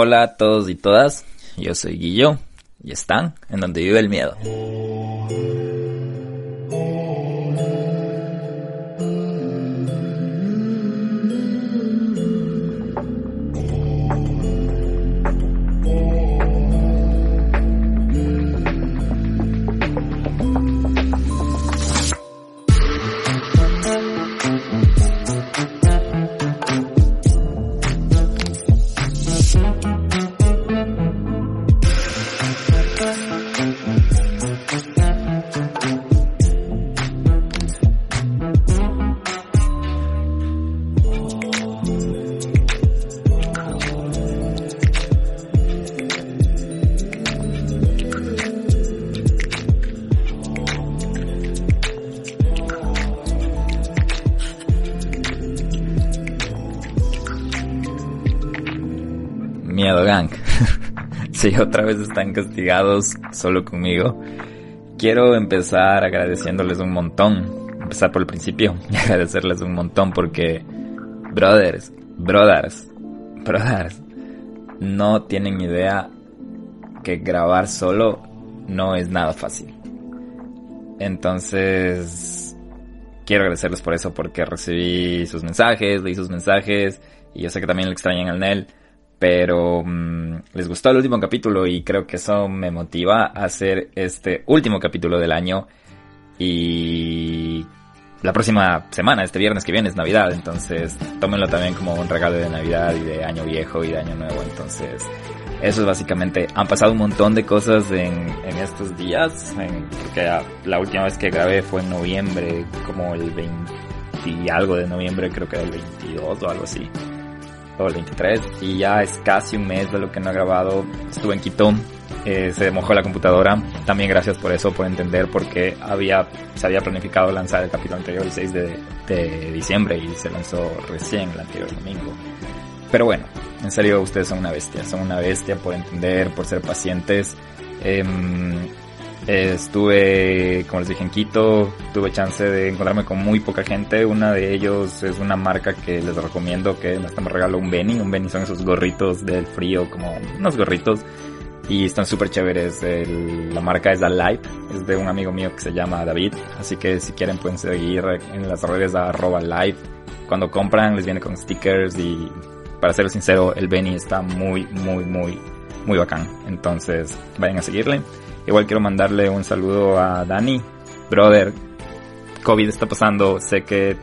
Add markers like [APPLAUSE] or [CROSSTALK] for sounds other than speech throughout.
Hola a todos y todas, yo soy Guillo y están en donde vive el miedo. Vez están castigados solo conmigo, quiero empezar agradeciéndoles un montón. Empezar por el principio [LAUGHS] y agradecerles un montón porque, brothers, brothers, brothers, no tienen idea que grabar solo no es nada fácil. Entonces, quiero agradecerles por eso porque recibí sus mensajes, leí sus mensajes y yo sé que también le extrañan al Nel pero mmm, les gustó el último capítulo y creo que eso me motiva a hacer este último capítulo del año y la próxima semana, este viernes que viene es Navidad, entonces tómenlo también como un regalo de Navidad y de año viejo y de año nuevo, entonces eso es básicamente, han pasado un montón de cosas en, en estos días, en, porque la última vez que grabé fue en noviembre, como el 20 y algo de noviembre, creo que era el 22 o algo así o el 23 y ya es casi un mes de lo que no he grabado. Estuve en Quito, eh, se mojó la computadora. También gracias por eso, por entender por qué había, se había planificado lanzar el capítulo anterior el 6 de, de diciembre y se lanzó recién el anterior domingo. Pero bueno, en serio ustedes son una bestia, son una bestia por entender, por ser pacientes. Eh, Estuve, como les dije, en Quito, tuve chance de encontrarme con muy poca gente. Una de ellos es una marca que les recomiendo que hasta me regaló un Benny. Un Benny son esos gorritos del frío, como unos gorritos. Y están súper chéveres. El, la marca es Alive, es de un amigo mío que se llama David. Así que si quieren pueden seguir en las redes de arroba live. Cuando compran les viene con stickers y para ser sincero, el Benny está muy, muy, muy, muy bacán. Entonces vayan a seguirle. Igual quiero mandarle un saludo a Dani. Brother, COVID está pasando. Sé que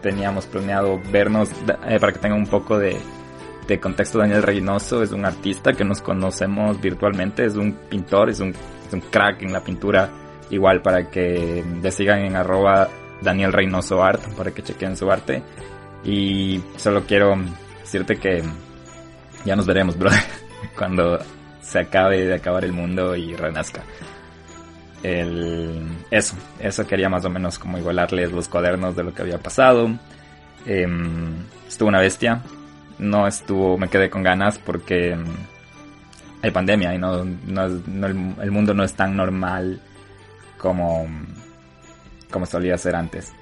teníamos planeado vernos eh, para que tengan un poco de, de, contexto. Daniel Reynoso es un artista que nos conocemos virtualmente. Es un pintor, es un, es un crack en la pintura. Igual para que le sigan en arroba Daniel Reynoso Art para que chequen su arte. Y solo quiero decirte que ya nos veremos, brother. [LAUGHS] Cuando se acabe de acabar el mundo y renazca. El, eso, eso quería más o menos como igualarles los cuadernos de lo que había pasado. Eh, estuvo una bestia. No estuvo, me quedé con ganas porque hay pandemia y no, no, no el, el, mundo no es tan normal como, como solía ser antes.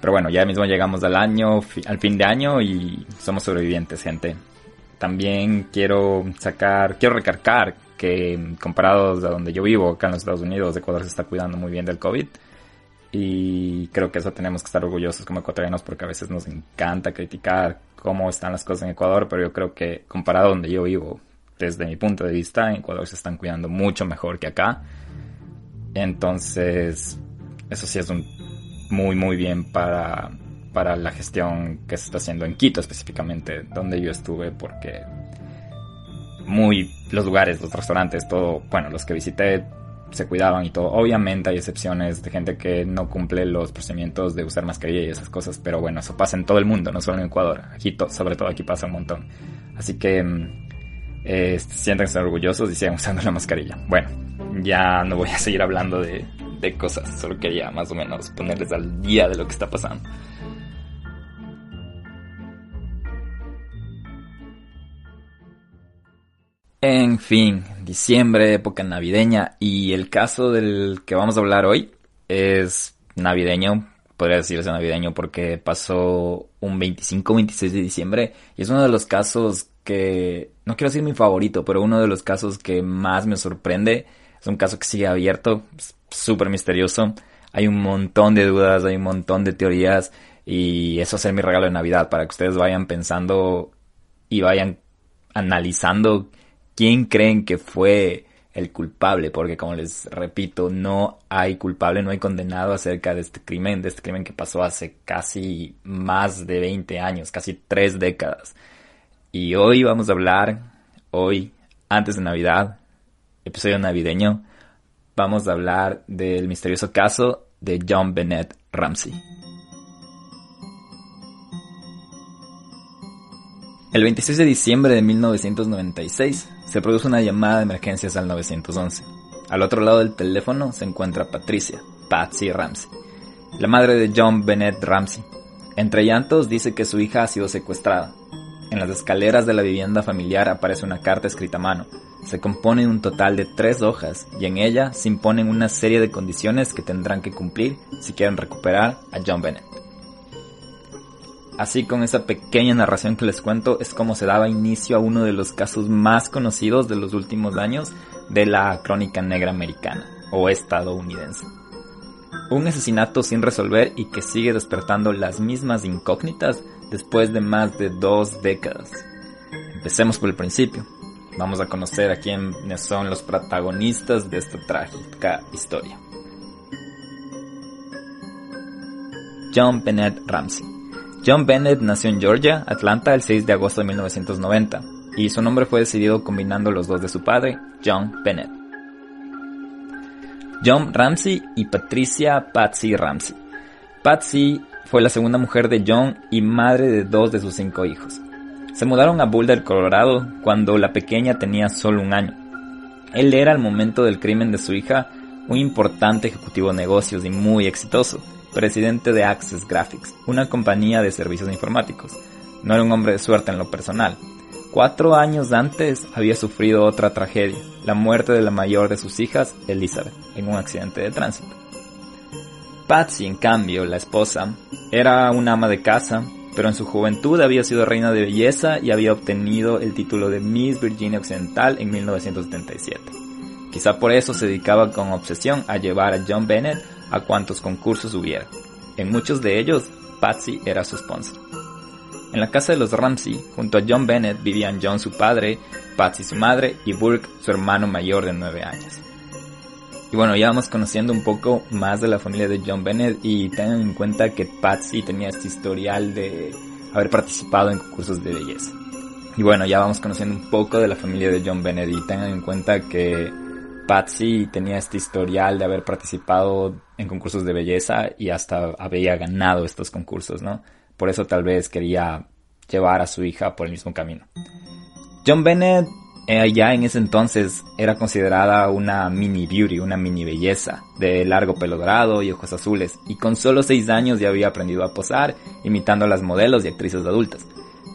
Pero bueno, ya mismo llegamos al año, al fin de año y somos sobrevivientes, gente también quiero sacar, quiero recargar que comparados a donde yo vivo, acá en los Estados Unidos, Ecuador se está cuidando muy bien del COVID. Y creo que eso tenemos que estar orgullosos como ecuatorianos porque a veces nos encanta criticar cómo están las cosas en Ecuador, pero yo creo que comparado a donde yo vivo, desde mi punto de vista, en Ecuador se están cuidando mucho mejor que acá. Entonces, eso sí es un muy, muy bien para para la gestión que se está haciendo en Quito específicamente, donde yo estuve, porque muy los lugares, los restaurantes, todo, bueno, los que visité se cuidaban y todo. Obviamente hay excepciones de gente que no cumple los procedimientos de usar mascarilla y esas cosas, pero bueno, eso pasa en todo el mundo, no solo en Ecuador. Aquí, sobre todo aquí pasa un montón. Así que eh, siéntanse orgullosos y sigan usando la mascarilla. Bueno, ya no voy a seguir hablando de, de cosas, solo quería más o menos ponerles al día de lo que está pasando. En fin, diciembre, época navideña y el caso del que vamos a hablar hoy es navideño, podría decirse navideño porque pasó un 25-26 de diciembre y es uno de los casos que, no quiero decir mi favorito, pero uno de los casos que más me sorprende. Es un caso que sigue abierto, súper misterioso. Hay un montón de dudas, hay un montón de teorías y eso va a ser mi regalo de Navidad para que ustedes vayan pensando y vayan analizando quién creen que fue el culpable, porque como les repito, no hay culpable, no hay condenado acerca de este crimen, de este crimen que pasó hace casi más de 20 años, casi tres décadas. Y hoy vamos a hablar, hoy, antes de Navidad, episodio navideño, vamos a hablar del misterioso caso de John Bennett Ramsey. El 26 de diciembre de 1996 se produce una llamada de emergencias al 911. Al otro lado del teléfono se encuentra Patricia, Patsy Ramsey, la madre de John Bennett Ramsey. Entre llantos dice que su hija ha sido secuestrada. En las escaleras de la vivienda familiar aparece una carta escrita a mano. Se compone de un total de tres hojas y en ella se imponen una serie de condiciones que tendrán que cumplir si quieren recuperar a John Bennett. Así con esa pequeña narración que les cuento es como se daba inicio a uno de los casos más conocidos de los últimos años de la crónica negra americana o estadounidense. Un asesinato sin resolver y que sigue despertando las mismas incógnitas después de más de dos décadas. Empecemos por el principio. Vamos a conocer a quiénes son los protagonistas de esta trágica historia. John Bennett Ramsey John Bennett nació en Georgia, Atlanta, el 6 de agosto de 1990, y su nombre fue decidido combinando los dos de su padre, John Bennett. John Ramsey y Patricia Patsy Ramsey. Patsy fue la segunda mujer de John y madre de dos de sus cinco hijos. Se mudaron a Boulder, Colorado, cuando la pequeña tenía solo un año. Él era al momento del crimen de su hija un importante ejecutivo de negocios y muy exitoso presidente de Access Graphics, una compañía de servicios informáticos. No era un hombre de suerte en lo personal. Cuatro años antes había sufrido otra tragedia, la muerte de la mayor de sus hijas, Elizabeth, en un accidente de tránsito. Patsy, en cambio, la esposa, era una ama de casa, pero en su juventud había sido reina de belleza y había obtenido el título de Miss Virginia Occidental en 1977. Quizá por eso se dedicaba con obsesión a llevar a John Bennett a cuantos concursos hubiera. En muchos de ellos, Patsy era su sponsor. En la casa de los Ramsey, junto a John Bennett, vivían John su padre, Patsy su madre y Burke su hermano mayor de 9 años. Y bueno, ya vamos conociendo un poco más de la familia de John Bennett y tengan en cuenta que Patsy tenía este historial de haber participado en concursos de belleza. Y bueno, ya vamos conociendo un poco de la familia de John Bennett y tengan en cuenta que Patsy tenía este historial de haber participado en concursos de belleza y hasta había ganado estos concursos, ¿no? Por eso tal vez quería llevar a su hija por el mismo camino. John Bennett eh, ya en ese entonces era considerada una mini beauty, una mini belleza, de largo pelo dorado y ojos azules, y con solo 6 años ya había aprendido a posar, imitando a las modelos y actrices adultas.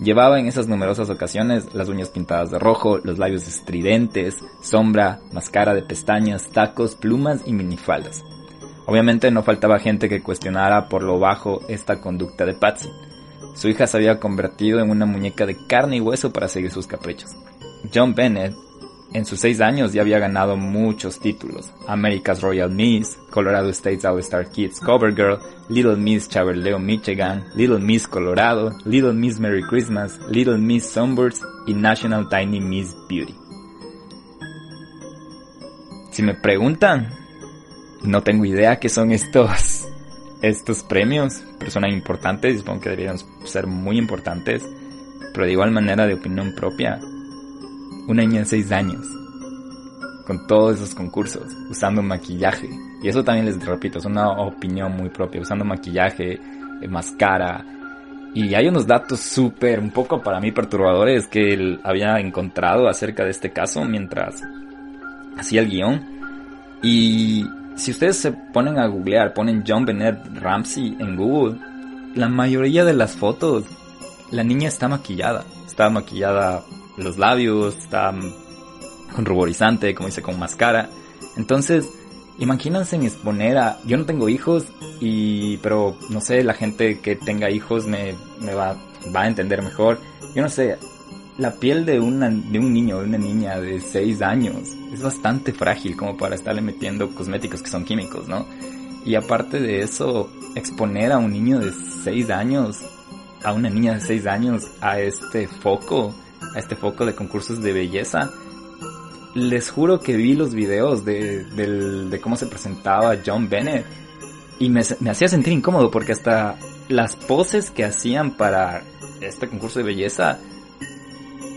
Llevaba en esas numerosas ocasiones las uñas pintadas de rojo, los labios estridentes, sombra, máscara de pestañas, tacos, plumas y minifaldas. Obviamente no faltaba gente que cuestionara por lo bajo esta conducta de Patsy. Su hija se había convertido en una muñeca de carne y hueso para seguir sus caprichos. John Bennett en sus seis años ya había ganado muchos títulos. America's Royal Miss, Colorado State's All-Star Kids Cover Girl, Little Miss Chaverleo Michigan, Little Miss Colorado, Little Miss Merry Christmas, Little Miss Sunburst y National Tiny Miss Beauty. Si me preguntan, no tengo idea qué son estos, estos premios, pero son importantes, supongo que deberían ser muy importantes, pero de igual manera de opinión propia, una niña de 6 años, con todos esos concursos, usando maquillaje. Y eso también les repito, es una opinión muy propia, usando maquillaje, eh, máscara. Y hay unos datos súper, un poco para mí perturbadores que él había encontrado acerca de este caso mientras hacía el guion. Y si ustedes se ponen a googlear, ponen John Bennett Ramsey en Google, la mayoría de las fotos, la niña está maquillada. Está maquillada los labios, está con ruborizante, como dice, con máscara. Entonces, imagínense en exponer a... Yo no tengo hijos, y pero no sé, la gente que tenga hijos me, va, va a entender mejor. Yo no sé, la piel de, una, de un niño de una niña de 6 años es bastante frágil como para estarle metiendo cosméticos que son químicos, ¿no? Y aparte de eso, exponer a un niño de 6 años, a una niña de 6 años, a este foco, a este foco de concursos de belleza, les juro que vi los videos de, de cómo se presentaba John Bennett y me, me hacía sentir incómodo porque hasta las poses que hacían para este concurso de belleza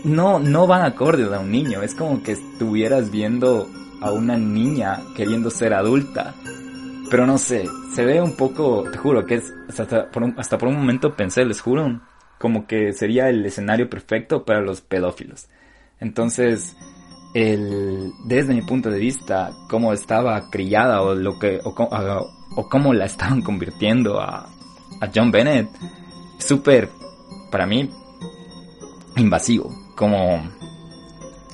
no, no van acorde a un niño. Es como que estuvieras viendo a una niña queriendo ser adulta. Pero no sé, se ve un poco, te juro que es, hasta por un, hasta por un momento pensé, les juro, como que sería el escenario perfecto para los pedófilos. Entonces, el, desde mi punto de vista, cómo estaba criada o lo que, o, o cómo la estaban convirtiendo a, a John Bennett, súper, para mí, invasivo. Como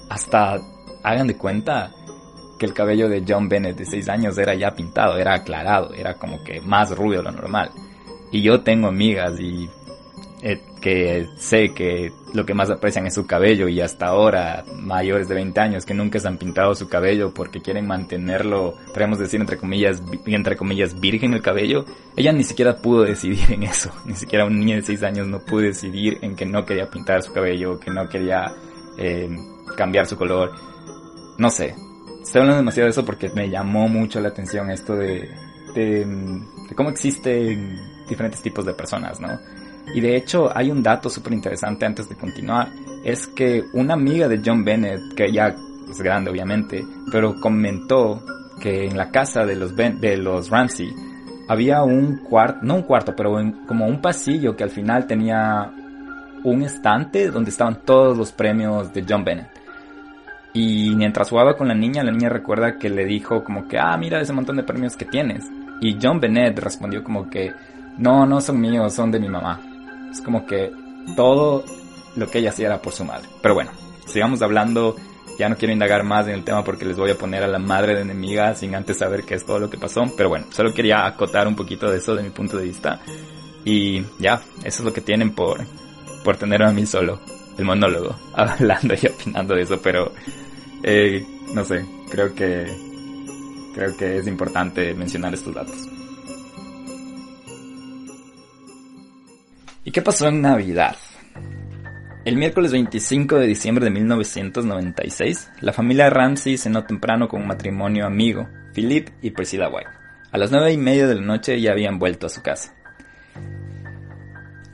hasta hagan de cuenta que el cabello de John Bennett de 6 años era ya pintado, era aclarado, era como que más rubio de lo normal. Y yo tengo amigas y eh, que sé que lo que más aprecian es su cabello y hasta ahora mayores de 20 años que nunca se han pintado su cabello porque quieren mantenerlo, podemos decir entre comillas, entre comillas virgen el cabello, ella ni siquiera pudo decidir en eso, [LAUGHS] ni siquiera un niño de 6 años no pudo decidir en que no quería pintar su cabello, que no quería eh, cambiar su color, no sé, estoy hablando demasiado de eso porque me llamó mucho la atención esto de, de, de cómo existen diferentes tipos de personas, ¿no? Y de hecho hay un dato súper interesante antes de continuar. Es que una amiga de John Bennett, que ya es grande obviamente, pero comentó que en la casa de los, de los Ramsey había un cuarto, no un cuarto, pero como un pasillo que al final tenía un estante donde estaban todos los premios de John Bennett. Y mientras jugaba con la niña, la niña recuerda que le dijo como que, ah, mira ese montón de premios que tienes. Y John Bennett respondió como que, no, no son míos, son de mi mamá. Es como que todo lo que ella hacía era por su madre. Pero bueno, sigamos hablando. Ya no quiero indagar más en el tema porque les voy a poner a la madre de enemiga sin antes saber qué es todo lo que pasó. Pero bueno, solo quería acotar un poquito de eso de mi punto de vista. Y ya, eso es lo que tienen por, por tener a mí solo. El monólogo, [LAUGHS] hablando y opinando de eso. Pero, eh, no sé, creo que, creo que es importante mencionar estos datos. ¿Y qué pasó en Navidad? El miércoles 25 de diciembre de 1996, la familia Ramsey cenó temprano con un matrimonio amigo, Philip y Priscilla White. A las nueve y media de la noche ya habían vuelto a su casa.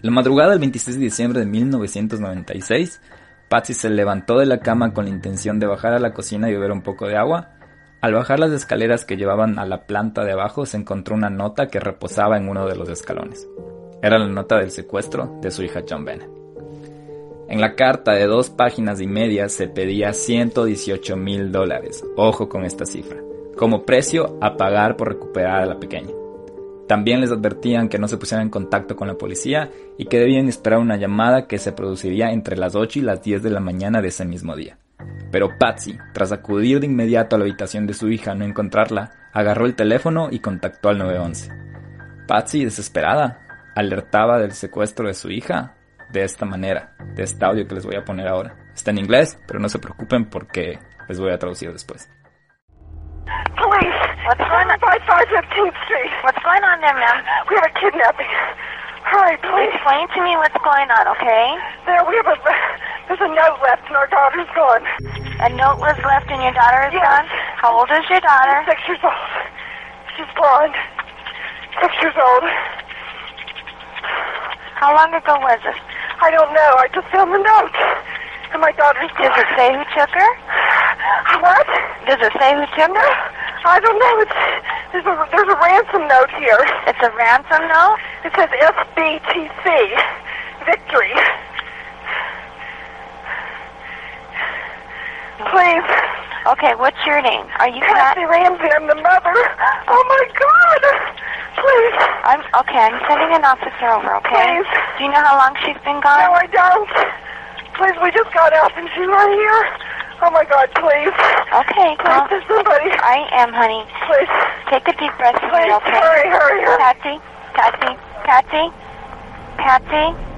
La madrugada del 26 de diciembre de 1996, Patsy se levantó de la cama con la intención de bajar a la cocina y beber un poco de agua. Al bajar las escaleras que llevaban a la planta de abajo se encontró una nota que reposaba en uno de los escalones. Era la nota del secuestro de su hija John Bennett. En la carta de dos páginas y media se pedía 118 mil dólares, ojo con esta cifra, como precio a pagar por recuperar a la pequeña. También les advertían que no se pusieran en contacto con la policía y que debían esperar una llamada que se produciría entre las 8 y las 10 de la mañana de ese mismo día. Pero Patsy, tras acudir de inmediato a la habitación de su hija no encontrarla, agarró el teléfono y contactó al 911. Patsy, desesperada, alertaba del secuestro de su hija de esta manera, de este audio que les voy a poner ahora. Está en inglés, pero no se preocupen porque les voy a traducir después. Police! What's going on? 5515th Street. What's going on there, ma'am? We have a kidnapping. Hurry, please. Explain to me what's going on, okay? There, we have a... There's a note left and our daughter's gone. A note was left and your daughter is yes. gone? How old is your daughter? She's six years old. She's blonde. Six years old. How long ago was it? I don't know. I just found the note. And my daughter's Does it say who took her? What? Does it say who took her? I don't know. It's there's a there's a ransom note here. It's a ransom note? It says SBTC. Victory. Please. Okay, what's your name? Are you Kathy Ramsey? I'm the mother. Oh my God! Please. I'm okay. I'm sending an officer over. Okay. Please. Do you know how long she's been gone? No, I don't. Please, we just got out and she's right here. Oh my God, please. Okay, Please, well, there's somebody. I am, honey. Please. Take a deep breath. Please, here, okay? hurry, hurry, hurry. Patsy, Patsy, Patsy, Patsy.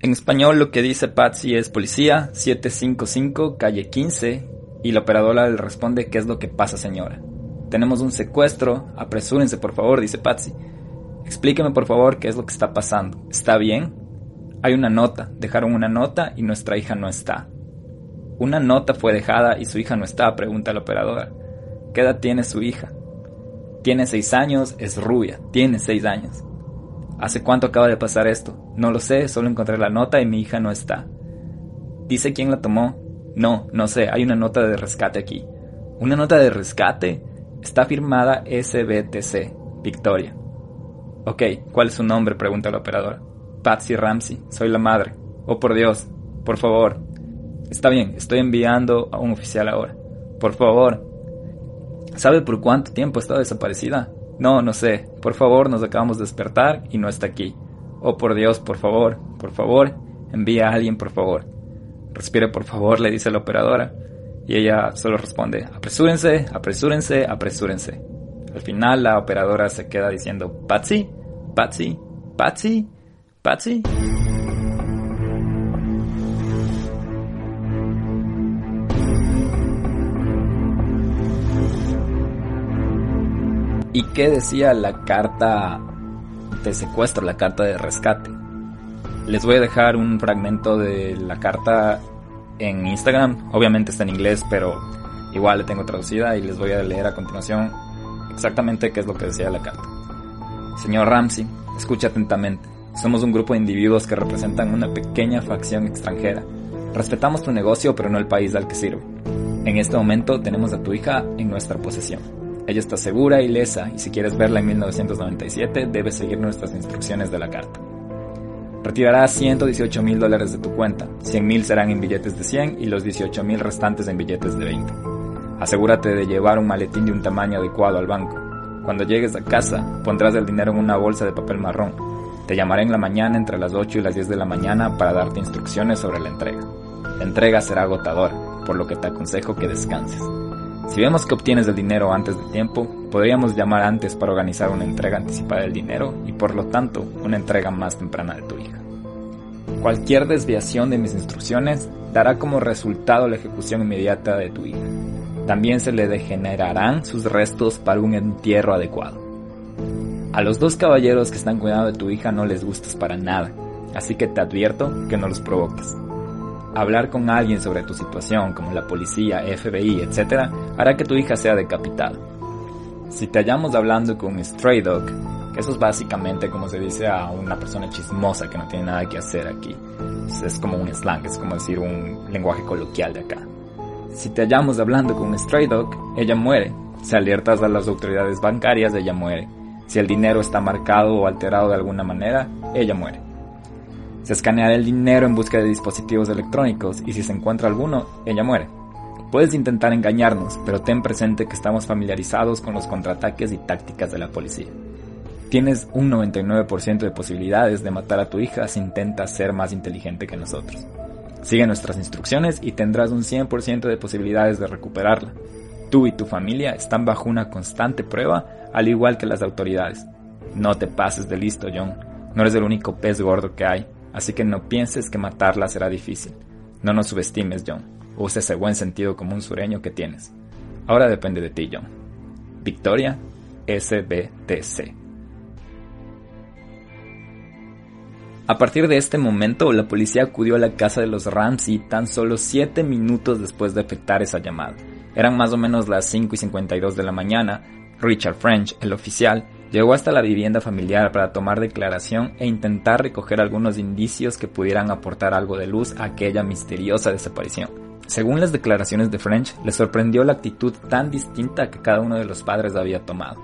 En español lo que dice Patsy es policía 755 calle 15 y la operadora le responde ¿qué es lo que pasa señora? Tenemos un secuestro, apresúrense por favor, dice Patsy. Explíqueme por favor qué es lo que está pasando. ¿Está bien? Hay una nota, dejaron una nota y nuestra hija no está. Una nota fue dejada y su hija no está, pregunta la operadora. ¿Qué edad tiene su hija? Tiene seis años, es rubia, tiene seis años. ¿Hace cuánto acaba de pasar esto? No lo sé, solo encontré la nota y mi hija no está. ¿Dice quién la tomó? No, no sé, hay una nota de rescate aquí. ¿Una nota de rescate? Está firmada SBTC, Victoria. Ok, ¿cuál es su nombre? pregunta la operadora. Patsy Ramsey, soy la madre. Oh, por Dios, por favor. Está bien, estoy enviando a un oficial ahora. Por favor. ¿Sabe por cuánto tiempo está desaparecida? No, no sé. Por favor, nos acabamos de despertar y no está aquí. Oh, por Dios, por favor, por favor, envía a alguien, por favor. Respire, por favor, le dice la operadora. Y ella solo responde, apresúrense, apresúrense, apresúrense. Al final la operadora se queda diciendo, Patsy, Patsy, Patsy, Patsy. ¿Y qué decía la carta de secuestro, la carta de rescate? Les voy a dejar un fragmento de la carta en Instagram. Obviamente está en inglés, pero igual le tengo traducida y les voy a leer a continuación exactamente qué es lo que decía la carta. Señor Ramsey, escucha atentamente. Somos un grupo de individuos que representan una pequeña facción extranjera. Respetamos tu negocio, pero no el país al que sirve. En este momento tenemos a tu hija en nuestra posesión. Ella está segura y lesa, y si quieres verla en 1997, debes seguir nuestras instrucciones de la carta. Retirarás 118 mil dólares de tu cuenta, 100 mil serán en billetes de 100 y los 18 mil restantes en billetes de 20. Asegúrate de llevar un maletín de un tamaño adecuado al banco. Cuando llegues a casa, pondrás el dinero en una bolsa de papel marrón. Te llamaré en la mañana entre las 8 y las 10 de la mañana para darte instrucciones sobre la entrega. La entrega será agotadora, por lo que te aconsejo que descanses. Si vemos que obtienes el dinero antes de tiempo, podríamos llamar antes para organizar una entrega anticipada del dinero y por lo tanto una entrega más temprana de tu hija. Cualquier desviación de mis instrucciones dará como resultado la ejecución inmediata de tu hija. También se le degenerarán sus restos para un entierro adecuado. A los dos caballeros que están cuidando de tu hija no les gustas para nada, así que te advierto que no los provoques. Hablar con alguien sobre tu situación, como la policía, FBI, etc., hará que tu hija sea decapitada. Si te hallamos hablando con un stray dog, eso es básicamente como se dice a una persona chismosa que no tiene nada que hacer aquí. Es como un slang, es como decir un lenguaje coloquial de acá. Si te hallamos hablando con un stray dog, ella muere. Si alertas a las autoridades bancarias, ella muere. Si el dinero está marcado o alterado de alguna manera, ella muere. Se escanea el dinero en busca de dispositivos electrónicos y si se encuentra alguno, ella muere. Puedes intentar engañarnos, pero ten presente que estamos familiarizados con los contraataques y tácticas de la policía. Tienes un 99% de posibilidades de matar a tu hija si intentas ser más inteligente que nosotros. Sigue nuestras instrucciones y tendrás un 100% de posibilidades de recuperarla. Tú y tu familia están bajo una constante prueba, al igual que las autoridades. No te pases de listo, John. No eres el único pez gordo que hay así que no pienses que matarla será difícil. No nos subestimes, John. Usa ese buen sentido común sureño que tienes. Ahora depende de ti, John. Victoria, SBTC. A partir de este momento, la policía acudió a la casa de los Ramsey tan solo 7 minutos después de efectuar esa llamada. Eran más o menos las 5 y 52 de la mañana. Richard French, el oficial, Llegó hasta la vivienda familiar para tomar declaración e intentar recoger algunos indicios que pudieran aportar algo de luz a aquella misteriosa desaparición. Según las declaraciones de French, le sorprendió la actitud tan distinta que cada uno de los padres había tomado.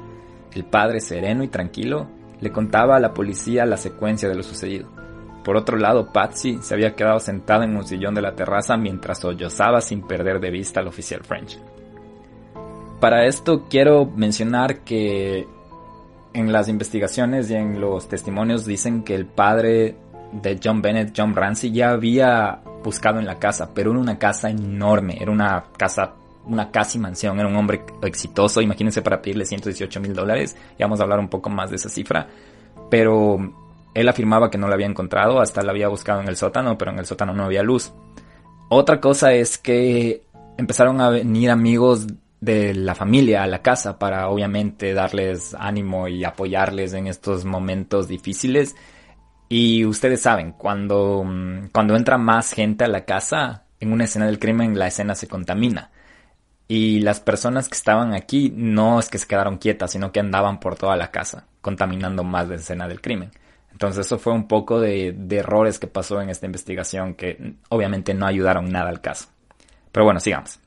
El padre, sereno y tranquilo, le contaba a la policía la secuencia de lo sucedido. Por otro lado, Patsy se había quedado sentada en un sillón de la terraza mientras sollozaba sin perder de vista al oficial French. Para esto quiero mencionar que en las investigaciones y en los testimonios dicen que el padre de John Bennett, John Ramsey, ya había buscado en la casa, pero era una casa enorme, era una casa, una casi mansión, era un hombre exitoso, imagínense para pedirle 118 mil dólares, y vamos a hablar un poco más de esa cifra, pero Él afirmaba que no la había encontrado, hasta la había buscado en el sótano, pero en el sótano no había luz. Otra cosa es que empezaron a venir amigos de la familia a la casa para obviamente darles ánimo y apoyarles en estos momentos difíciles. Y ustedes saben, cuando, mm, cuando entra más gente a la casa, en una escena del crimen la escena se contamina. Y las personas que estaban aquí no es que se quedaron quietas, sino que andaban por toda la casa, contaminando más la escena del crimen. Entonces eso fue un poco de, de errores que pasó en esta investigación que obviamente no ayudaron nada al caso. Pero bueno, sigamos.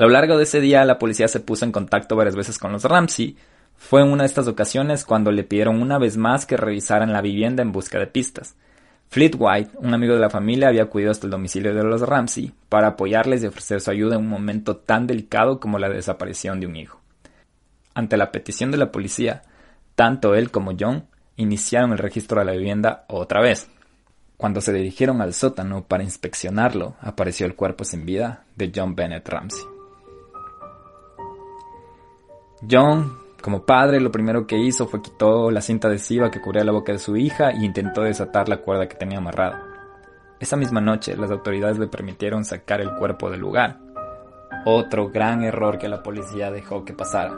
A lo largo de ese día la policía se puso en contacto varias veces con los Ramsey. Fue en una de estas ocasiones cuando le pidieron una vez más que revisaran la vivienda en busca de pistas. Fleet White, un amigo de la familia, había acudido hasta el domicilio de los Ramsey para apoyarles y ofrecer su ayuda en un momento tan delicado como la desaparición de un hijo. Ante la petición de la policía, tanto él como John iniciaron el registro de la vivienda otra vez. Cuando se dirigieron al sótano para inspeccionarlo, apareció el cuerpo sin vida de John Bennett Ramsey. John, como padre, lo primero que hizo fue quitó la cinta adhesiva que cubría la boca de su hija e intentó desatar la cuerda que tenía amarrada. Esa misma noche, las autoridades le permitieron sacar el cuerpo del lugar. Otro gran error que la policía dejó que pasara.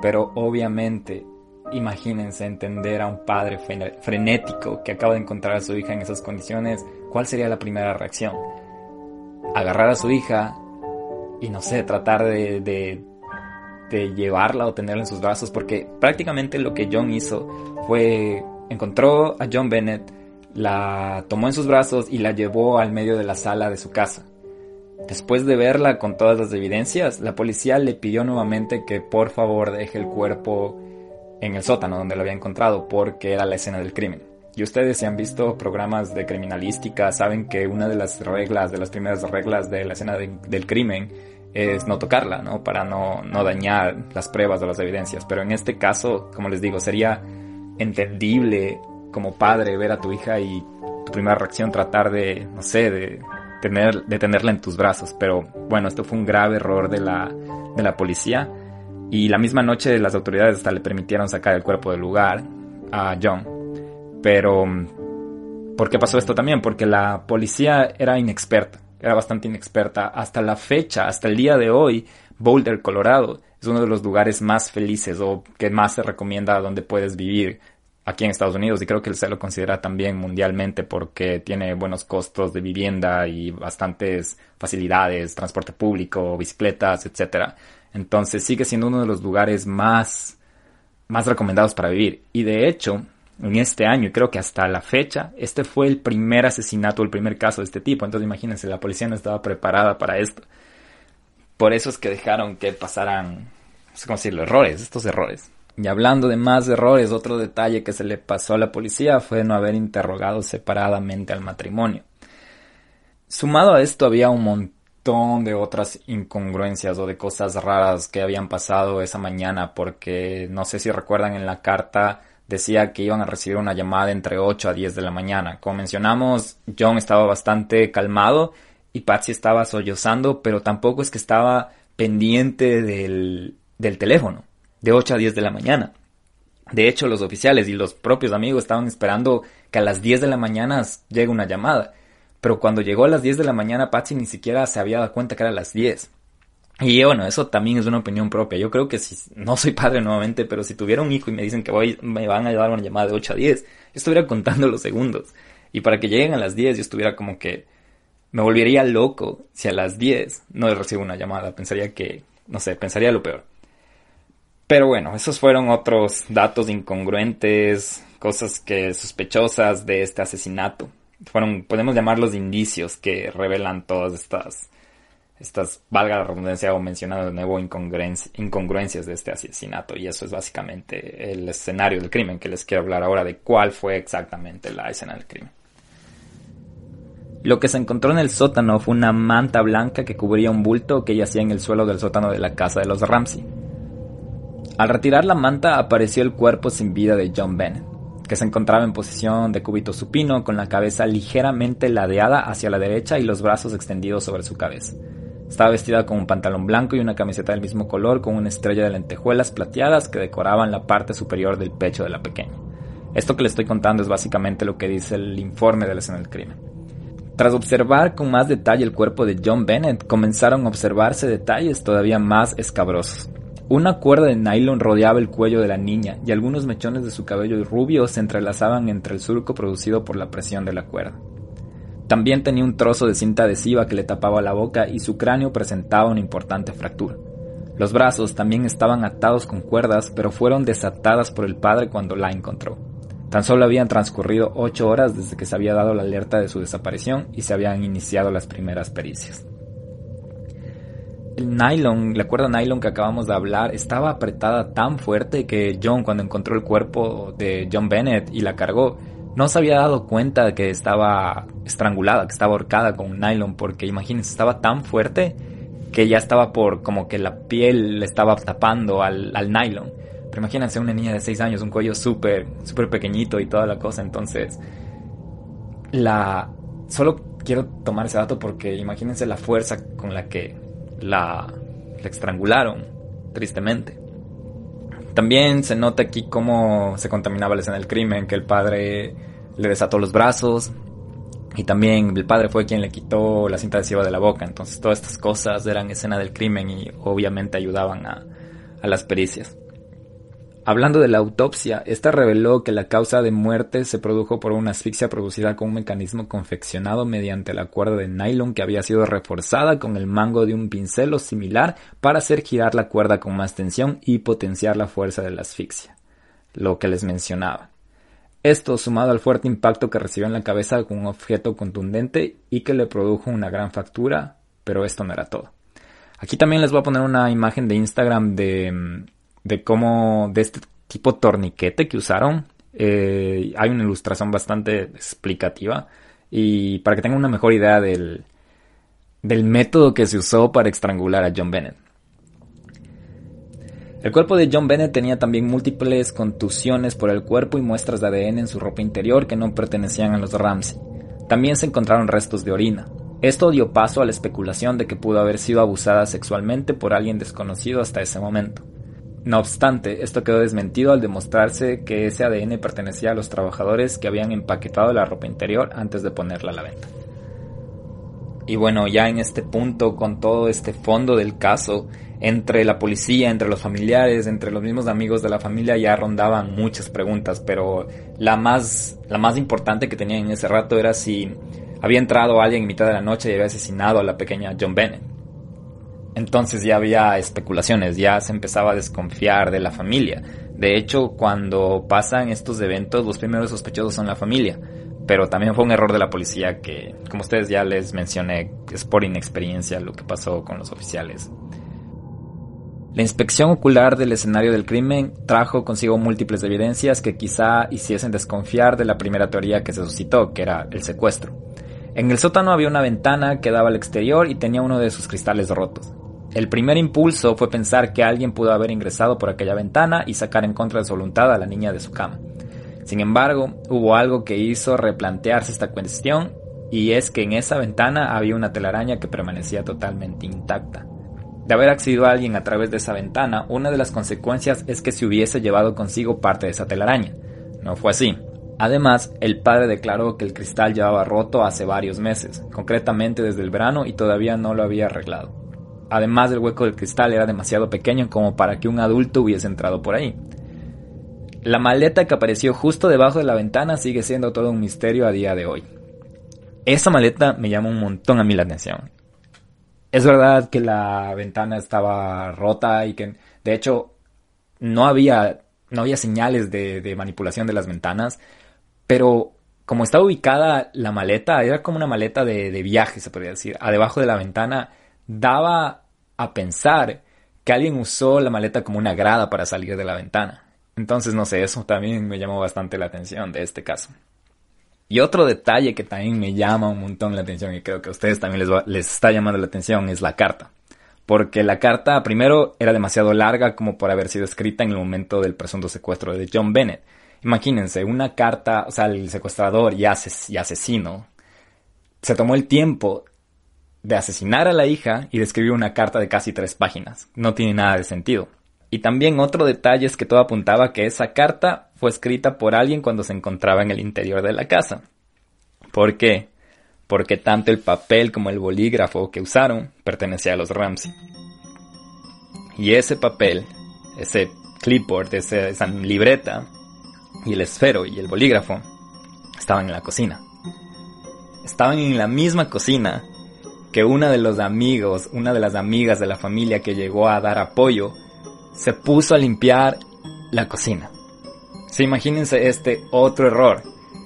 Pero obviamente Imagínense entender a un padre frenético que acaba de encontrar a su hija en esas condiciones. ¿Cuál sería la primera reacción? Agarrar a su hija y no sé, tratar de, de, de llevarla o tenerla en sus brazos. Porque prácticamente lo que John hizo fue encontró a John Bennett, la tomó en sus brazos y la llevó al medio de la sala de su casa. Después de verla con todas las evidencias, la policía le pidió nuevamente que por favor deje el cuerpo en el sótano donde lo había encontrado porque era la escena del crimen. Y ustedes si han visto programas de criminalística saben que una de las reglas, de las primeras reglas de la escena del crimen es no tocarla, ¿no? Para no, no dañar las pruebas o las evidencias. Pero en este caso, como les digo, sería entendible como padre ver a tu hija y tu primera reacción tratar de, no sé, de, tener, de tenerla en tus brazos. Pero bueno, esto fue un grave error de la, de la policía y la misma noche las autoridades hasta le permitieron sacar el cuerpo del lugar a John. Pero, ¿por qué pasó esto también? Porque la policía era inexperta, era bastante inexperta. Hasta la fecha, hasta el día de hoy, Boulder, Colorado, es uno de los lugares más felices o que más se recomienda donde puedes vivir aquí en Estados Unidos y creo que se lo considera también mundialmente porque tiene buenos costos de vivienda y bastantes facilidades, transporte público, bicicletas, etcétera. Entonces sigue siendo uno de los lugares más, más recomendados para vivir. Y de hecho, en este año, y creo que hasta la fecha, este fue el primer asesinato, el primer caso de este tipo. Entonces imagínense, la policía no estaba preparada para esto. Por eso es que dejaron que pasaran, no sé cómo decirlo, errores, estos errores. Y hablando de más errores, otro detalle que se le pasó a la policía fue no haber interrogado separadamente al matrimonio. Sumado a esto había un montón de otras incongruencias o de cosas raras que habían pasado esa mañana porque no sé si recuerdan en la carta decía que iban a recibir una llamada entre 8 a 10 de la mañana. Como mencionamos, John estaba bastante calmado y Patsy estaba sollozando, pero tampoco es que estaba pendiente del, del teléfono de 8 a 10 de la mañana. De hecho, los oficiales y los propios amigos estaban esperando que a las 10 de la mañana llegue una llamada. Pero cuando llegó a las 10 de la mañana, Patsy ni siquiera se había dado cuenta que era las 10. Y bueno, eso también es una opinión propia. Yo creo que si no soy padre nuevamente, pero si tuviera un hijo y me dicen que voy, me van a dar una llamada de 8 a 10, yo estuviera [LAUGHS] contando los segundos. Y para que lleguen a las 10, yo estuviera como que me volvería loco si a las 10 no recibo una llamada. Pensaría que, no sé, pensaría lo peor. Pero bueno, esos fueron otros datos incongruentes, cosas que sospechosas de este asesinato fueron, podemos llamarlos indicios que revelan todas estas, estas, valga la redundancia o mencionado de nuevo, incongruencias de este asesinato. Y eso es básicamente el escenario del crimen, que les quiero hablar ahora de cuál fue exactamente la escena del crimen. Lo que se encontró en el sótano fue una manta blanca que cubría un bulto que yacía en el suelo del sótano de la casa de los Ramsey. Al retirar la manta apareció el cuerpo sin vida de John Bennett que se encontraba en posición de cúbito supino con la cabeza ligeramente ladeada hacia la derecha y los brazos extendidos sobre su cabeza. Estaba vestida con un pantalón blanco y una camiseta del mismo color con una estrella de lentejuelas plateadas que decoraban la parte superior del pecho de la pequeña. Esto que le estoy contando es básicamente lo que dice el informe de la escena del crimen. Tras observar con más detalle el cuerpo de John Bennett, comenzaron a observarse detalles todavía más escabrosos. Una cuerda de nylon rodeaba el cuello de la niña y algunos mechones de su cabello rubio se entrelazaban entre el surco producido por la presión de la cuerda. También tenía un trozo de cinta adhesiva que le tapaba la boca y su cráneo presentaba una importante fractura. Los brazos también estaban atados con cuerdas, pero fueron desatadas por el padre cuando la encontró. Tan solo habían transcurrido ocho horas desde que se había dado la alerta de su desaparición y se habían iniciado las primeras pericias el nylon, la cuerda nylon que acabamos de hablar, estaba apretada tan fuerte que John, cuando encontró el cuerpo de John Bennett y la cargó, no se había dado cuenta de que estaba estrangulada, que estaba ahorcada con un nylon, porque imagínense, estaba tan fuerte que ya estaba por como que la piel le estaba tapando al, al nylon. Pero imagínense una niña de 6 años, un cuello súper, súper pequeñito y toda la cosa, entonces la... Solo quiero tomar ese dato porque imagínense la fuerza con la que la, estrangularon, tristemente. También se nota aquí cómo se contaminaba la escena del crimen, que el padre le desató los brazos y también el padre fue quien le quitó la cinta adhesiva de la boca. Entonces todas estas cosas eran escena del crimen y obviamente ayudaban a, a las pericias. Hablando de la autopsia, esta reveló que la causa de muerte se produjo por una asfixia producida con un mecanismo confeccionado mediante la cuerda de nylon que había sido reforzada con el mango de un pincel o similar para hacer girar la cuerda con más tensión y potenciar la fuerza de la asfixia, lo que les mencionaba. Esto sumado al fuerte impacto que recibió en la cabeza con un objeto contundente y que le produjo una gran fractura, pero esto no era todo. Aquí también les voy a poner una imagen de Instagram de mm, de cómo, de este tipo torniquete que usaron. Eh, hay una ilustración bastante explicativa y para que tengan una mejor idea del, del método que se usó para estrangular a John Bennett. El cuerpo de John Bennett tenía también múltiples contusiones por el cuerpo y muestras de ADN en su ropa interior que no pertenecían a los Ramsey. También se encontraron restos de orina. Esto dio paso a la especulación de que pudo haber sido abusada sexualmente por alguien desconocido hasta ese momento. No obstante, esto quedó desmentido al demostrarse que ese ADN pertenecía a los trabajadores que habían empaquetado la ropa interior antes de ponerla a la venta. Y bueno, ya en este punto, con todo este fondo del caso, entre la policía, entre los familiares, entre los mismos amigos de la familia, ya rondaban muchas preguntas, pero la más, la más importante que tenían en ese rato era si había entrado alguien en mitad de la noche y había asesinado a la pequeña John Bennett. Entonces ya había especulaciones, ya se empezaba a desconfiar de la familia. De hecho, cuando pasan estos eventos, los primeros sospechosos son la familia. Pero también fue un error de la policía que, como ustedes ya les mencioné, es por inexperiencia lo que pasó con los oficiales. La inspección ocular del escenario del crimen trajo consigo múltiples evidencias que quizá hiciesen desconfiar de la primera teoría que se suscitó, que era el secuestro. En el sótano había una ventana que daba al exterior y tenía uno de sus cristales rotos. El primer impulso fue pensar que alguien pudo haber ingresado por aquella ventana y sacar en contra de su voluntad a la niña de su cama. Sin embargo, hubo algo que hizo replantearse esta cuestión y es que en esa ventana había una telaraña que permanecía totalmente intacta. De haber accedido a alguien a través de esa ventana, una de las consecuencias es que se hubiese llevado consigo parte de esa telaraña. No fue así. Además, el padre declaró que el cristal llevaba roto hace varios meses, concretamente desde el verano y todavía no lo había arreglado. Además del hueco del cristal era demasiado pequeño como para que un adulto hubiese entrado por ahí. La maleta que apareció justo debajo de la ventana sigue siendo todo un misterio a día de hoy. Esa maleta me llama un montón a mí la atención. Es verdad que la ventana estaba rota y que de hecho no había, no había señales de, manipulación de las ventanas, pero como estaba ubicada la maleta, era como una maleta de, de viaje, se podría decir, a debajo de la ventana daba a pensar que alguien usó la maleta como una grada para salir de la ventana. Entonces, no sé, eso también me llamó bastante la atención de este caso. Y otro detalle que también me llama un montón la atención y creo que a ustedes también les, les está llamando la atención es la carta. Porque la carta, primero, era demasiado larga como por haber sido escrita en el momento del presunto secuestro de John Bennett. Imagínense, una carta, o sea, el secuestrador y, y asesino se tomó el tiempo de asesinar a la hija y de escribir una carta de casi tres páginas. No tiene nada de sentido. Y también otro detalle es que todo apuntaba que esa carta fue escrita por alguien cuando se encontraba en el interior de la casa. ¿Por qué? Porque tanto el papel como el bolígrafo que usaron pertenecía a los Ramsey. Y ese papel, ese clipboard, esa libreta, y el esfero y el bolígrafo estaban en la cocina. Estaban en la misma cocina que una de los amigos, una de las amigas de la familia que llegó a dar apoyo, se puso a limpiar la cocina. Se imagínense este otro error.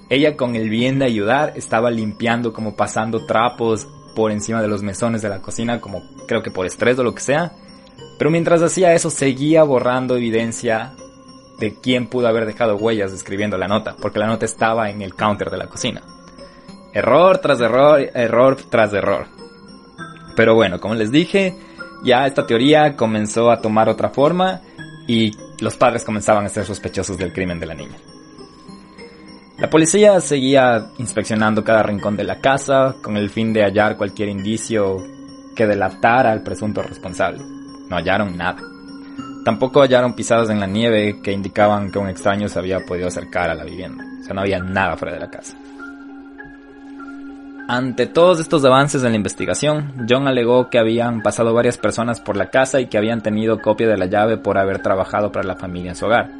Ella con el bien de ayudar estaba limpiando como pasando trapos por encima de los mesones de la cocina como creo que por estrés o lo que sea. Pero mientras hacía eso seguía borrando evidencia de quién pudo haber dejado huellas escribiendo la nota, porque la nota estaba en el counter de la cocina. Error tras error, error tras error. Pero bueno, como les dije, ya esta teoría comenzó a tomar otra forma y los padres comenzaban a ser sospechosos del crimen de la niña. La policía seguía inspeccionando cada rincón de la casa con el fin de hallar cualquier indicio que delatara al presunto responsable. No hallaron nada. Tampoco hallaron pisadas en la nieve que indicaban que un extraño se había podido acercar a la vivienda. O sea, no había nada fuera de la casa. Ante todos estos avances en la investigación, John alegó que habían pasado varias personas por la casa y que habían tenido copia de la llave por haber trabajado para la familia en su hogar.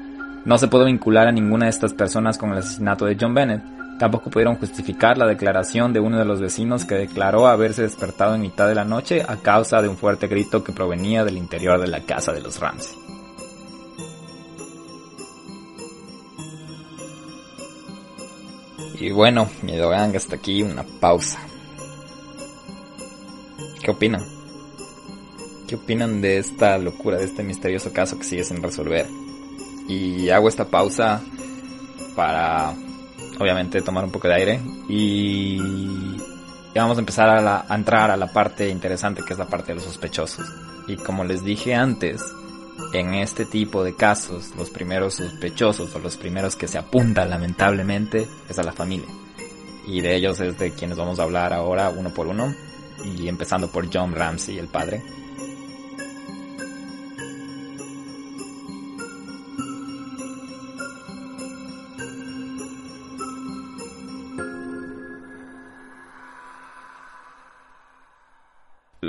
No se pudo vincular a ninguna de estas personas con el asesinato de John Bennett. Tampoco pudieron justificar la declaración de uno de los vecinos que declaró haberse despertado en mitad de la noche a causa de un fuerte grito que provenía del interior de la casa de los Ramsey. Y bueno, miedo gang, hasta aquí una pausa. ¿Qué opinan? ¿Qué opinan de esta locura, de este misterioso caso que sigue sin resolver? Y hago esta pausa para, obviamente, tomar un poco de aire y, vamos a empezar a, a entrar a la parte interesante que es la parte de los sospechosos. Y como les dije antes, en este tipo de casos, los primeros sospechosos o los primeros que se apuntan lamentablemente es a la familia. Y de ellos es de quienes vamos a hablar ahora uno por uno. Y empezando por John Ramsey, el padre.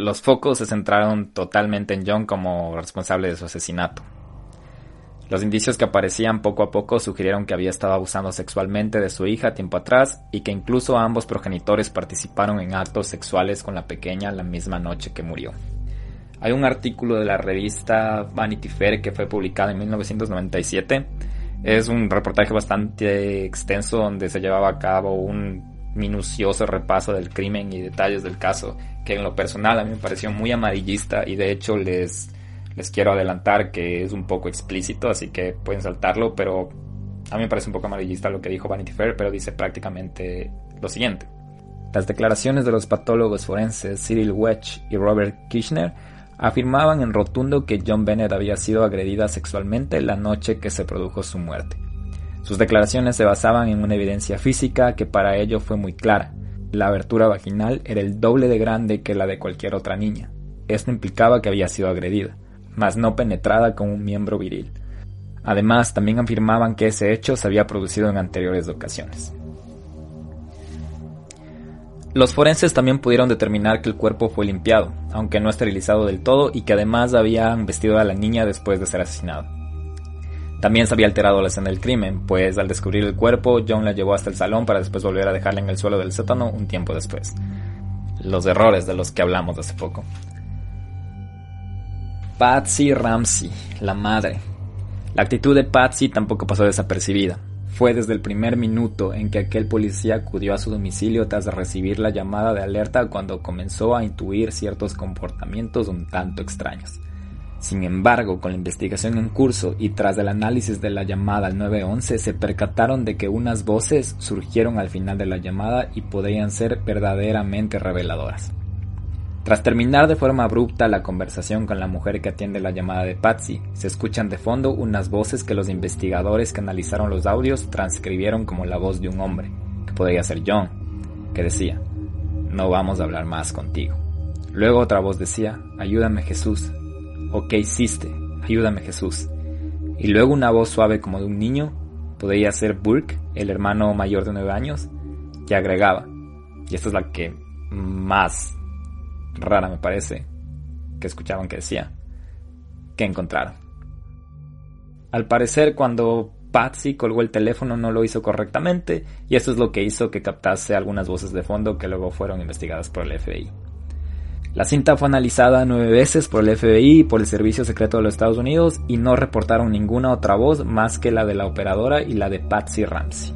Los focos se centraron totalmente en John como responsable de su asesinato. Los indicios que aparecían poco a poco sugirieron que había estado abusando sexualmente de su hija tiempo atrás y que incluso ambos progenitores participaron en actos sexuales con la pequeña la misma noche que murió. Hay un artículo de la revista Vanity Fair que fue publicado en 1997. Es un reportaje bastante extenso donde se llevaba a cabo un minucioso repaso del crimen y detalles del caso, que en lo personal a mí me pareció muy amarillista y de hecho les, les quiero adelantar que es un poco explícito, así que pueden saltarlo, pero a mí me parece un poco amarillista lo que dijo Vanity Fair, pero dice prácticamente lo siguiente. Las declaraciones de los patólogos forenses Cyril Wedge y Robert Kirchner afirmaban en rotundo que John Bennett había sido agredida sexualmente la noche que se produjo su muerte. Sus declaraciones se basaban en una evidencia física que para ello fue muy clara. La abertura vaginal era el doble de grande que la de cualquier otra niña. Esto implicaba que había sido agredida, mas no penetrada con un miembro viril. Además, también afirmaban que ese hecho se había producido en anteriores ocasiones. Los forenses también pudieron determinar que el cuerpo fue limpiado, aunque no esterilizado del todo, y que además habían vestido a la niña después de ser asesinado. También se había alterado la escena del crimen, pues al descubrir el cuerpo, John la llevó hasta el salón para después volver a dejarla en el suelo del sótano un tiempo después. Los errores de los que hablamos hace poco. Patsy Ramsey, la madre. La actitud de Patsy tampoco pasó desapercibida. Fue desde el primer minuto en que aquel policía acudió a su domicilio tras recibir la llamada de alerta cuando comenzó a intuir ciertos comportamientos un tanto extraños. Sin embargo, con la investigación en curso y tras el análisis de la llamada al 911, se percataron de que unas voces surgieron al final de la llamada y podrían ser verdaderamente reveladoras. Tras terminar de forma abrupta la conversación con la mujer que atiende la llamada de Patsy, se escuchan de fondo unas voces que los investigadores que analizaron los audios transcribieron como la voz de un hombre, que podría ser John, que decía, no vamos a hablar más contigo. Luego otra voz decía, ayúdame Jesús, ¿O qué hiciste? Ayúdame Jesús. Y luego una voz suave como de un niño, podía ser Burke, el hermano mayor de 9 años, y agregaba, y esta es la que más rara me parece, que escuchaban que decía, que encontraron. Al parecer cuando Patsy colgó el teléfono no lo hizo correctamente y eso es lo que hizo que captase algunas voces de fondo que luego fueron investigadas por el FBI. La cinta fue analizada nueve veces por el FBI y por el Servicio Secreto de los Estados Unidos y no reportaron ninguna otra voz más que la de la operadora y la de Patsy Ramsey.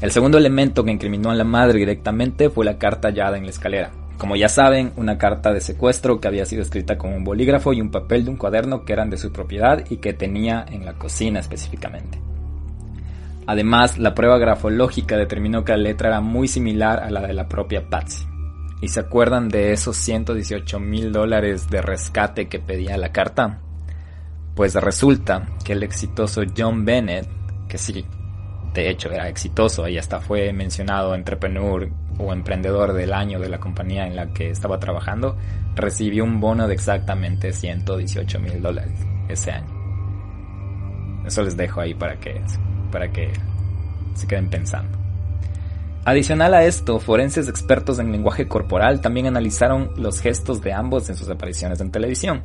El segundo elemento que incriminó a la madre directamente fue la carta hallada en la escalera. Como ya saben, una carta de secuestro que había sido escrita con un bolígrafo y un papel de un cuaderno que eran de su propiedad y que tenía en la cocina específicamente. Además, la prueba grafológica determinó que la letra era muy similar a la de la propia Patsy. ¿Y se acuerdan de esos 118 mil dólares de rescate que pedía la carta? Pues resulta que el exitoso John Bennett, que sí, de hecho era exitoso y hasta fue mencionado entrepreneur o emprendedor del año de la compañía en la que estaba trabajando, recibió un bono de exactamente 118 mil dólares ese año. Eso les dejo ahí para que, para que se queden pensando. Adicional a esto, forenses expertos en lenguaje corporal también analizaron los gestos de ambos en sus apariciones en televisión.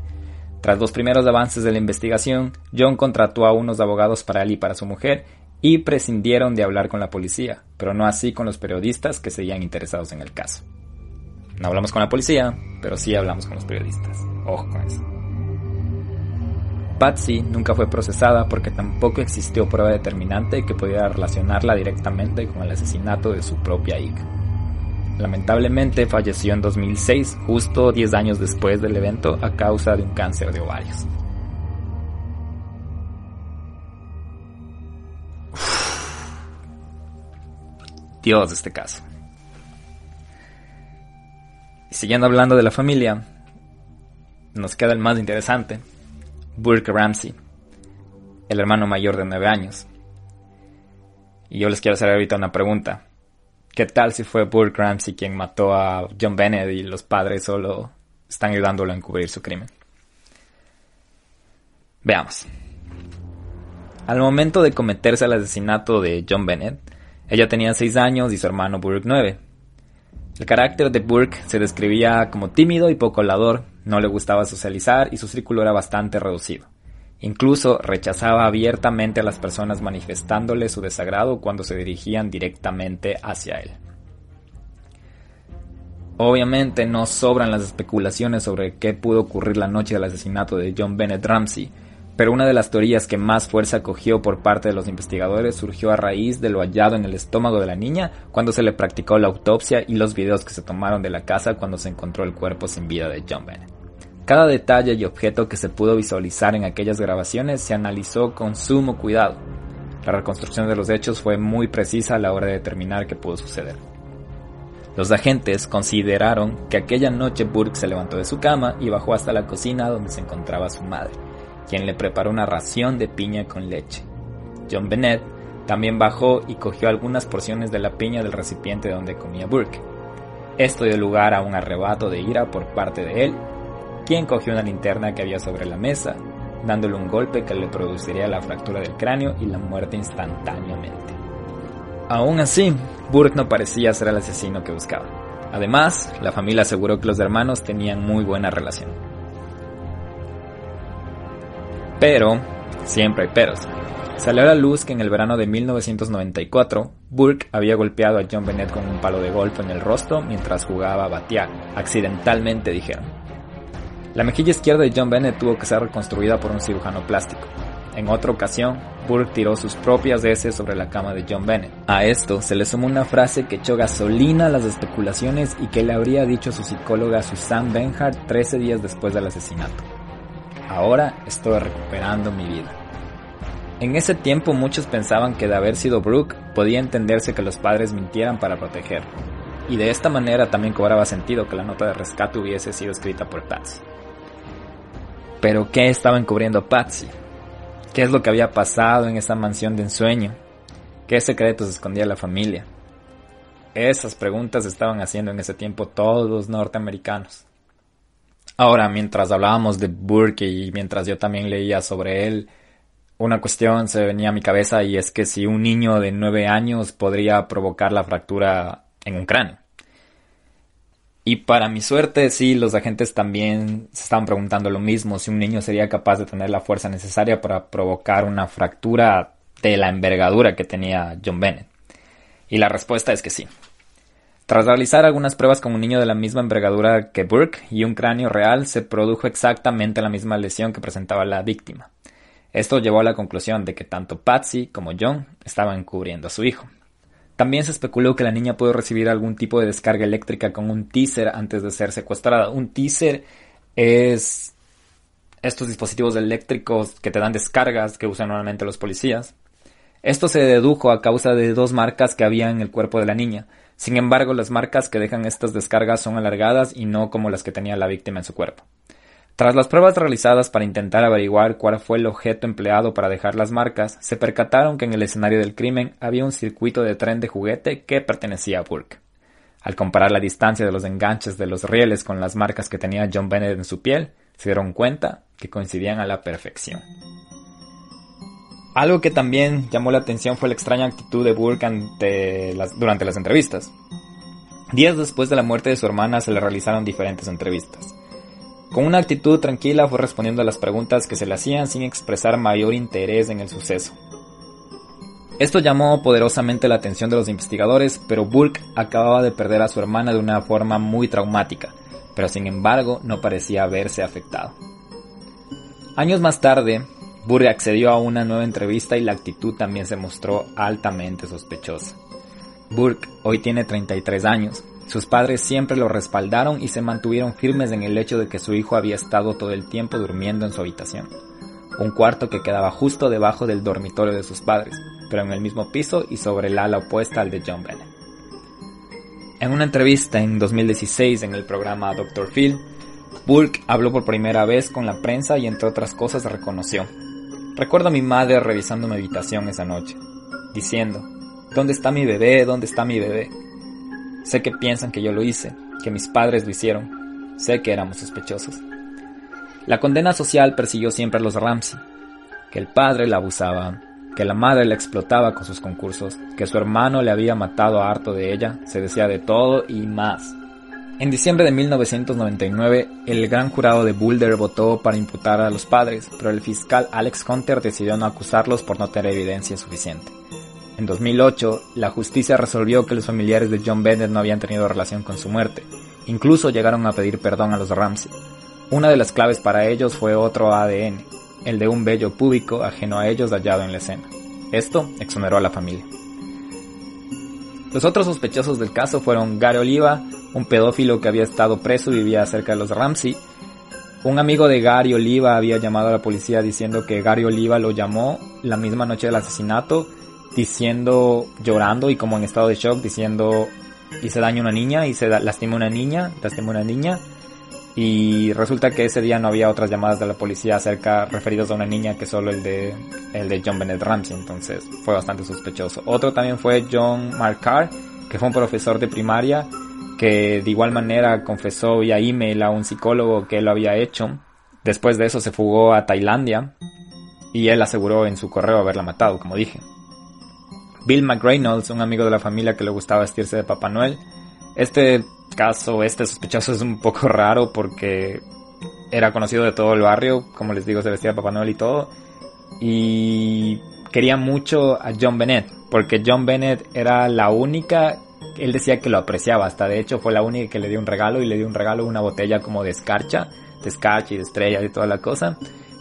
Tras los primeros avances de la investigación, John contrató a unos abogados para él y para su mujer y prescindieron de hablar con la policía, pero no así con los periodistas que seguían interesados en el caso. No hablamos con la policía, pero sí hablamos con los periodistas. Ojo con eso. Patsy nunca fue procesada porque tampoco existió prueba determinante que pudiera relacionarla directamente con el asesinato de su propia hija. Lamentablemente falleció en 2006, justo 10 años después del evento, a causa de un cáncer de ovarios. Dios este caso. Y siguiendo hablando de la familia, nos queda el más interesante, Burke Ramsey, el hermano mayor de 9 años. Y yo les quiero hacer ahorita una pregunta. ¿Qué tal si fue Burke Ramsey quien mató a John Bennett y los padres solo están ayudándolo a encubrir su crimen? Veamos. Al momento de cometerse el asesinato de John Bennett, ella tenía 6 años y su hermano Burke 9. El carácter de Burke se describía como tímido y poco hablador, no le gustaba socializar y su círculo era bastante reducido. Incluso rechazaba abiertamente a las personas manifestándole su desagrado cuando se dirigían directamente hacia él. Obviamente no sobran las especulaciones sobre qué pudo ocurrir la noche del asesinato de John Bennett Ramsey, pero una de las teorías que más fuerza cogió por parte de los investigadores surgió a raíz de lo hallado en el estómago de la niña cuando se le practicó la autopsia y los videos que se tomaron de la casa cuando se encontró el cuerpo sin vida de John Bennett. Cada detalle y objeto que se pudo visualizar en aquellas grabaciones se analizó con sumo cuidado. La reconstrucción de los hechos fue muy precisa a la hora de determinar qué pudo suceder. Los agentes consideraron que aquella noche Burke se levantó de su cama y bajó hasta la cocina donde se encontraba su madre quien le preparó una ración de piña con leche. John Bennett también bajó y cogió algunas porciones de la piña del recipiente donde comía Burke. Esto dio lugar a un arrebato de ira por parte de él, quien cogió una linterna que había sobre la mesa, dándole un golpe que le produciría la fractura del cráneo y la muerte instantáneamente. Aún así, Burke no parecía ser el asesino que buscaba. Además, la familia aseguró que los hermanos tenían muy buena relación. Pero, siempre hay peros. Salió a la luz que en el verano de 1994, Burke había golpeado a John Bennett con un palo de golf en el rostro mientras jugaba a batear. Accidentalmente, dijeron. La mejilla izquierda de John Bennett tuvo que ser reconstruida por un cirujano plástico. En otra ocasión, Burke tiró sus propias heces sobre la cama de John Bennett. A esto se le sumó una frase que echó gasolina a las especulaciones y que le habría dicho su psicóloga Susan Benhart 13 días después del asesinato. Ahora estoy recuperando mi vida. En ese tiempo muchos pensaban que de haber sido Brooke podía entenderse que los padres mintieran para protegerlo, y de esta manera también cobraba sentido que la nota de rescate hubiese sido escrita por Patsy. Pero ¿qué estaba encubriendo Patsy? ¿Qué es lo que había pasado en esa mansión de ensueño? ¿Qué secretos escondía la familia? Esas preguntas estaban haciendo en ese tiempo todos los norteamericanos. Ahora, mientras hablábamos de Burke y mientras yo también leía sobre él, una cuestión se venía a mi cabeza y es que si un niño de 9 años podría provocar la fractura en un cráneo. Y para mi suerte, sí, los agentes también se estaban preguntando lo mismo, si un niño sería capaz de tener la fuerza necesaria para provocar una fractura de la envergadura que tenía John Bennett. Y la respuesta es que sí. Tras realizar algunas pruebas con un niño de la misma envergadura que Burke y un cráneo real, se produjo exactamente la misma lesión que presentaba la víctima. Esto llevó a la conclusión de que tanto Patsy como John estaban cubriendo a su hijo. También se especuló que la niña pudo recibir algún tipo de descarga eléctrica con un teaser antes de ser secuestrada. Un teaser es estos dispositivos eléctricos que te dan descargas que usan normalmente los policías. Esto se dedujo a causa de dos marcas que había en el cuerpo de la niña. Sin embargo, las marcas que dejan estas descargas son alargadas y no como las que tenía la víctima en su cuerpo. Tras las pruebas realizadas para intentar averiguar cuál fue el objeto empleado para dejar las marcas, se percataron que en el escenario del crimen había un circuito de tren de juguete que pertenecía a Burke. Al comparar la distancia de los enganches de los rieles con las marcas que tenía John Bennett en su piel, se dieron cuenta que coincidían a la perfección. Algo que también llamó la atención fue la extraña actitud de Burke durante las entrevistas. Días después de la muerte de su hermana se le realizaron diferentes entrevistas. Con una actitud tranquila fue respondiendo a las preguntas que se le hacían sin expresar mayor interés en el suceso. Esto llamó poderosamente la atención de los investigadores, pero Burke acababa de perder a su hermana de una forma muy traumática, pero sin embargo no parecía haberse afectado. Años más tarde, Burke accedió a una nueva entrevista y la actitud también se mostró altamente sospechosa. Burke hoy tiene 33 años sus padres siempre lo respaldaron y se mantuvieron firmes en el hecho de que su hijo había estado todo el tiempo durmiendo en su habitación, un cuarto que quedaba justo debajo del dormitorio de sus padres, pero en el mismo piso y sobre el ala opuesta al de John Bennett. En una entrevista en 2016 en el programa Dr. Phil, Burke habló por primera vez con la prensa y entre otras cosas reconoció. Recuerdo a mi madre revisando mi habitación esa noche, diciendo, ¿Dónde está mi bebé? ¿Dónde está mi bebé? Sé que piensan que yo lo hice, que mis padres lo hicieron. Sé que éramos sospechosos. La condena social persiguió siempre a los Ramsey. Que el padre la abusaba, que la madre la explotaba con sus concursos, que su hermano le había matado a harto de ella, se decía de todo y más. En diciembre de 1999, el gran jurado de Boulder votó para imputar a los padres, pero el fiscal Alex Hunter decidió no acusarlos por no tener evidencia suficiente. En 2008, la justicia resolvió que los familiares de John Bennett no habían tenido relación con su muerte. Incluso llegaron a pedir perdón a los Ramsey. Una de las claves para ellos fue otro ADN, el de un vello púbico ajeno a ellos hallado en la escena. Esto exoneró a la familia. Los otros sospechosos del caso fueron Gary Oliva, un pedófilo que había estado preso y vivía cerca de los Ramsey. Un amigo de Gary Oliva había llamado a la policía diciendo que Gary Oliva lo llamó la misma noche del asesinato diciendo, llorando y como en estado de shock, diciendo, hice daño a una niña, y se lastimó a una niña, lastimó a una niña. Y resulta que ese día no había otras llamadas de la policía acerca referidos a una niña que solo el de, el de John Bennett Ramsey, entonces fue bastante sospechoso. Otro también fue John Marcar, que fue un profesor de primaria, que de igual manera confesó vía email a un psicólogo que él lo había hecho. Después de eso se fugó a Tailandia y él aseguró en su correo haberla matado, como dije. Bill McReynolds, un amigo de la familia que le gustaba vestirse de Papá Noel. Este caso, este sospechoso es un poco [LAUGHS] raro porque era conocido de todo el barrio, como les digo, se vestía de Papá Noel y todo. Y quería mucho a John Bennett, porque John Bennett era la única, él decía que lo apreciaba, hasta de hecho fue la única que le dio un regalo y le dio un regalo una botella como de escarcha, de escarcha y de estrellas y toda la cosa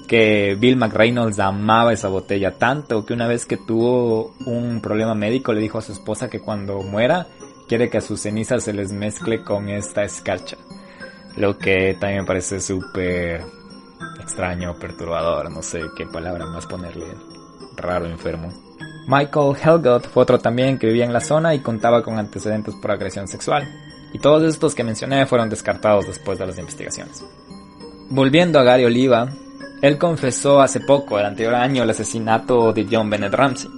que Bill McReynolds amaba esa botella tanto que una vez que tuvo un problema médico le dijo a su esposa que cuando muera quiere que a sus cenizas se les mezcle con esta escarcha. Lo que también me parece súper extraño, perturbador, no sé qué palabra más ponerle, raro, enfermo. Michael Helgot fue otro también que vivía en la zona y contaba con antecedentes por agresión sexual. Y todos estos que mencioné fueron descartados después de las investigaciones. Volviendo a Gary Oliva, él confesó hace poco, el anterior año, el asesinato de John Bennett Ramsey.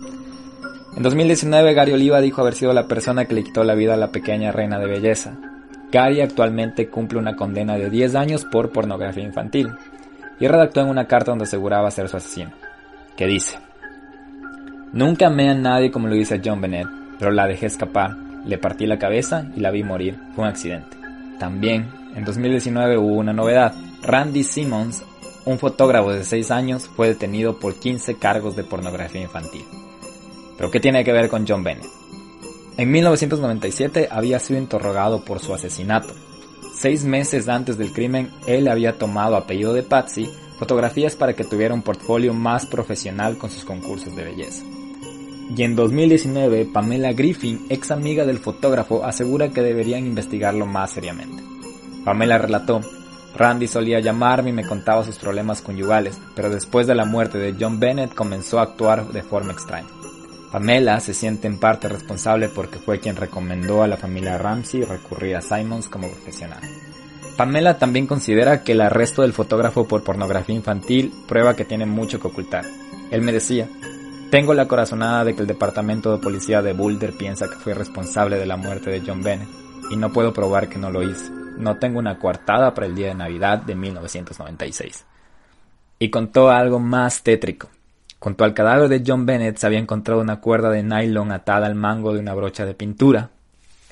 En 2019, Gary Oliva dijo haber sido la persona que le quitó la vida a la pequeña reina de belleza. Gary actualmente cumple una condena de 10 años por pornografía infantil y redactó en una carta donde aseguraba ser su asesino. que dice, Nunca amé a nadie como lo dice John Bennett, pero la dejé escapar, le partí la cabeza y la vi morir. Fue un accidente. También, en 2019 hubo una novedad. Randy Simmons, un fotógrafo de 6 años, fue detenido por 15 cargos de pornografía infantil. ¿Pero qué tiene que ver con John Bennett? En 1997 había sido interrogado por su asesinato. Seis meses antes del crimen, él había tomado apellido de Patsy fotografías para que tuviera un portfolio más profesional con sus concursos de belleza. Y en 2019, Pamela Griffin, ex amiga del fotógrafo, asegura que deberían investigarlo más seriamente. Pamela relató, Randy solía llamarme y me contaba sus problemas conyugales, pero después de la muerte de John Bennett comenzó a actuar de forma extraña. Pamela se siente en parte responsable porque fue quien recomendó a la familia Ramsey recurrir a Simons como profesional. Pamela también considera que el arresto del fotógrafo por pornografía infantil prueba que tiene mucho que ocultar. Él me decía, tengo la corazonada de que el departamento de policía de Boulder piensa que fui responsable de la muerte de John Bennett, y no puedo probar que no lo hice. No tengo una coartada para el día de Navidad de 1996. Y contó algo más tétrico. Junto al cadáver de John Bennett se había encontrado una cuerda de nylon atada al mango de una brocha de pintura,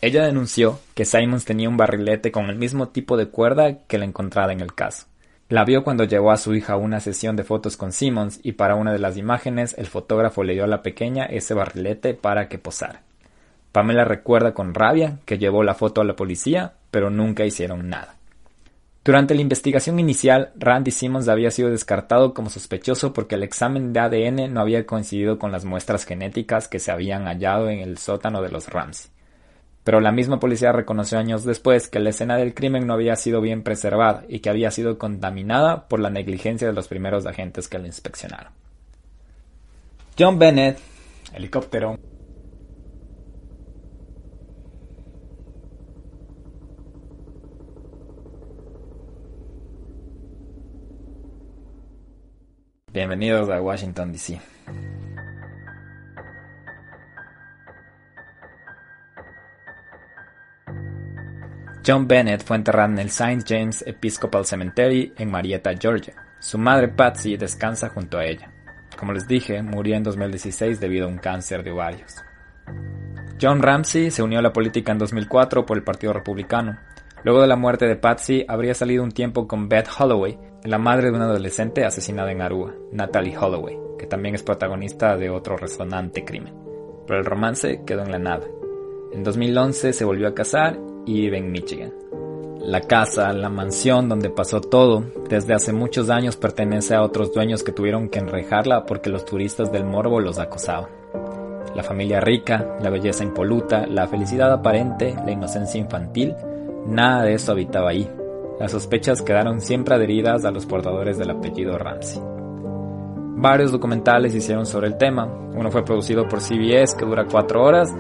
ella denunció que Simons tenía un barrilete con el mismo tipo de cuerda que la encontrada en el caso. La vio cuando llevó a su hija a una sesión de fotos con Simmons y para una de las imágenes el fotógrafo le dio a la pequeña ese barrilete para que posara. Pamela recuerda con rabia que llevó la foto a la policía, pero nunca hicieron nada. Durante la investigación inicial, Randy Simmons había sido descartado como sospechoso porque el examen de ADN no había coincidido con las muestras genéticas que se habían hallado en el sótano de los Ramsey pero la misma policía reconoció años después que la escena del crimen no había sido bien preservada y que había sido contaminada por la negligencia de los primeros agentes que la inspeccionaron. John Bennett, helicóptero. Bienvenidos a Washington, D.C. John Bennett fue enterrado en el St. James Episcopal Cemetery en Marietta, Georgia. Su madre Patsy descansa junto a ella. Como les dije, murió en 2016 debido a un cáncer de ovarios. John Ramsey se unió a la política en 2004 por el Partido Republicano. Luego de la muerte de Patsy, habría salido un tiempo con Beth Holloway, la madre de un adolescente asesinada en Aruba, Natalie Holloway, que también es protagonista de otro resonante crimen. Pero el romance quedó en la nada. En 2011 se volvió a casar y vive en Michigan. La casa, la mansión donde pasó todo, desde hace muchos años pertenece a otros dueños que tuvieron que enrejarla porque los turistas del morbo los acosaban. La familia rica, la belleza impoluta, la felicidad aparente, la inocencia infantil, nada de eso habitaba ahí. Las sospechas quedaron siempre adheridas a los portadores del apellido Ramsey. Varios documentales hicieron sobre el tema. Uno fue producido por CBS que dura cuatro horas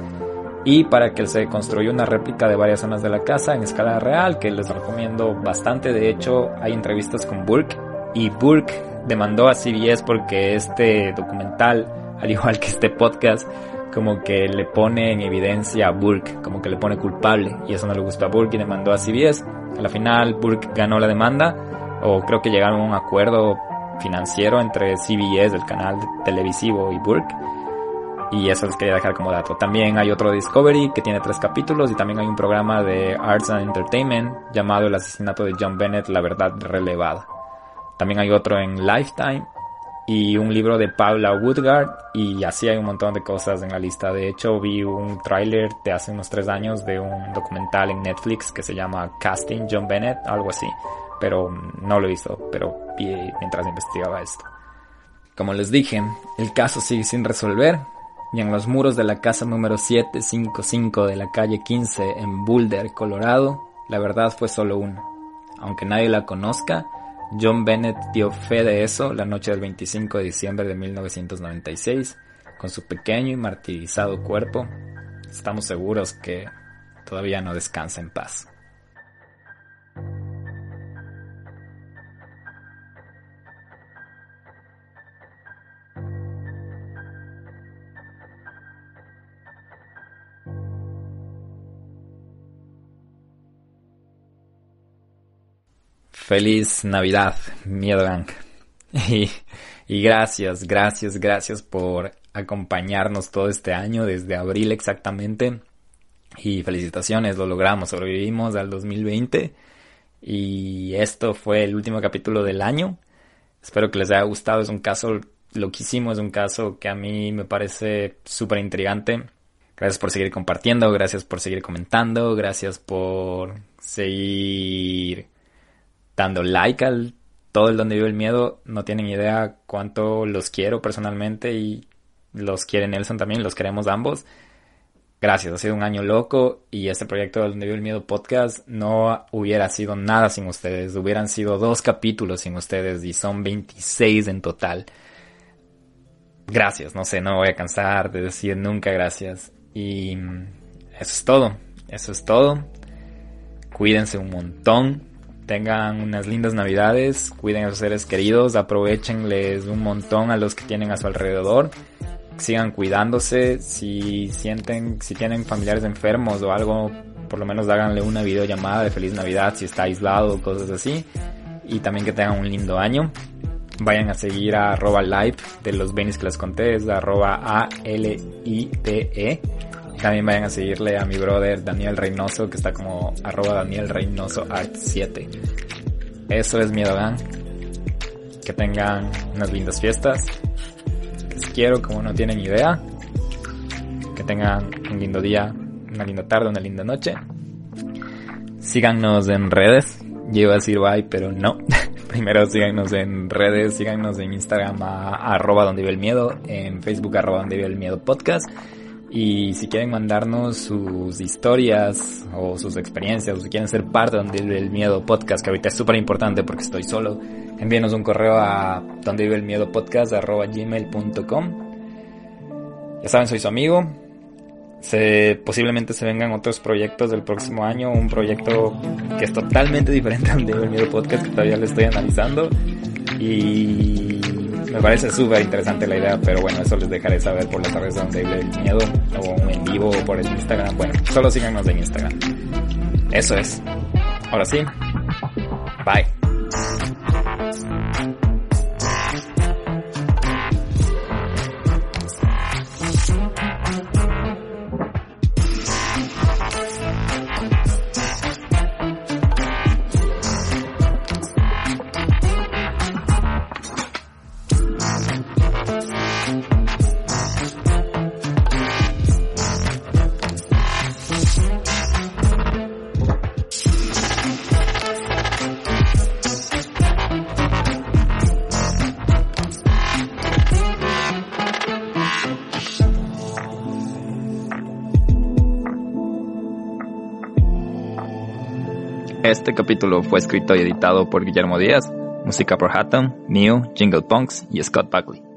y para que se construya una réplica de varias zonas de la casa en escala real que les recomiendo bastante. De hecho, hay entrevistas con Burke y Burke demandó a CBS porque este documental, al igual que este podcast, como que le pone en evidencia a Burke, como que le pone culpable y eso no le gustó a Burke y demandó a CBS. A la final Burke ganó la demanda o creo que llegaron a un acuerdo financiero entre CBS, el canal televisivo, y Burke y eso les quería dejar como dato. También hay otro Discovery que tiene tres capítulos y también hay un programa de Arts and Entertainment llamado El asesinato de John Bennett, la verdad relevada. También hay otro en Lifetime y un libro de Paula Woodgard y así hay un montón de cosas en la lista. De hecho vi un tráiler de hace unos tres años de un documental en Netflix que se llama Casting John Bennett, algo así, pero no lo hizo, pero vi mientras investigaba esto. Como les dije, el caso sigue sin resolver, y en los muros de la casa número 755 de la calle 15 en Boulder, Colorado, la verdad fue solo una. Aunque nadie la conozca, John Bennett dio fe de eso la noche del 25 de diciembre de 1996, con su pequeño y martirizado cuerpo. Estamos seguros que todavía no descansa en paz. Feliz Navidad, Miedo Gang. [LAUGHS] Y, Y gracias, gracias, gracias por acompañarnos todo este año, desde abril exactamente. Y felicitaciones, lo logramos, sobrevivimos al 2020. Y esto fue el último capítulo del año. Espero que les haya gustado. Es un caso loquísimo, es un caso que a mí me parece súper intrigante. Gracias por seguir compartiendo, gracias por seguir comentando, gracias por seguir dando like al todo el donde vive el miedo. No tienen idea cuánto los quiero personalmente y los quiere Nelson también, los queremos ambos. Gracias, ha sido un año loco y este proyecto donde vive el miedo podcast no hubiera sido nada sin ustedes. Hubieran sido dos capítulos sin ustedes y son 26 en total. Gracias, no sé, no voy a cansar de decir nunca gracias. Y eso es todo. Eso es todo. Cuídense un montón. Tengan unas lindas navidades. Cuiden a sus seres queridos. Aprovechenles un montón a los que tienen a su alrededor. Sigan cuidándose. Si sienten, si tienen familiares enfermos o algo, por lo menos háganle una videollamada de feliz Navidad si está aislado o cosas así. Y también que tengan un lindo año. Vayan a seguir a arroba live de los benis que les conté, es arroba A-L-I-T-E. También vayan a seguirle a mi brother Daniel Reynoso, que está como arroba Daniel Reynoso Art 7. Eso es Miedo Gang. Que tengan unas lindas fiestas. Les quiero como no tienen idea. Que tengan un lindo día, una linda tarde, una linda noche. Síganos en redes. Yo iba a decir bye, pero no. [LAUGHS] Primero síganos en redes, síganos en Instagram a, arroba donde vive el miedo, en Facebook arroba donde vive el miedo podcast. Y si quieren mandarnos sus historias o sus experiencias, o si quieren ser parte de Donde Vive el Miedo Podcast, que ahorita es súper importante porque estoy solo, envíenos un correo a donde vive el miedo podcast gmail.com. Ya saben, soy su amigo. Se, posiblemente se vengan otros proyectos del próximo año, un proyecto que es totalmente [LAUGHS] diferente a Donde Vive el Miedo Podcast, que todavía lo estoy analizando. Y me parece súper interesante la idea, pero bueno, eso les dejaré saber por las redes donde el miedo, o en vivo, o por el Instagram. Bueno, solo síganos en Instagram. Eso es. Ahora sí. Bye. Este capítulo fue escrito y editado por Guillermo Díaz, música por Hatton, Neo, Jingle Punks y Scott Buckley.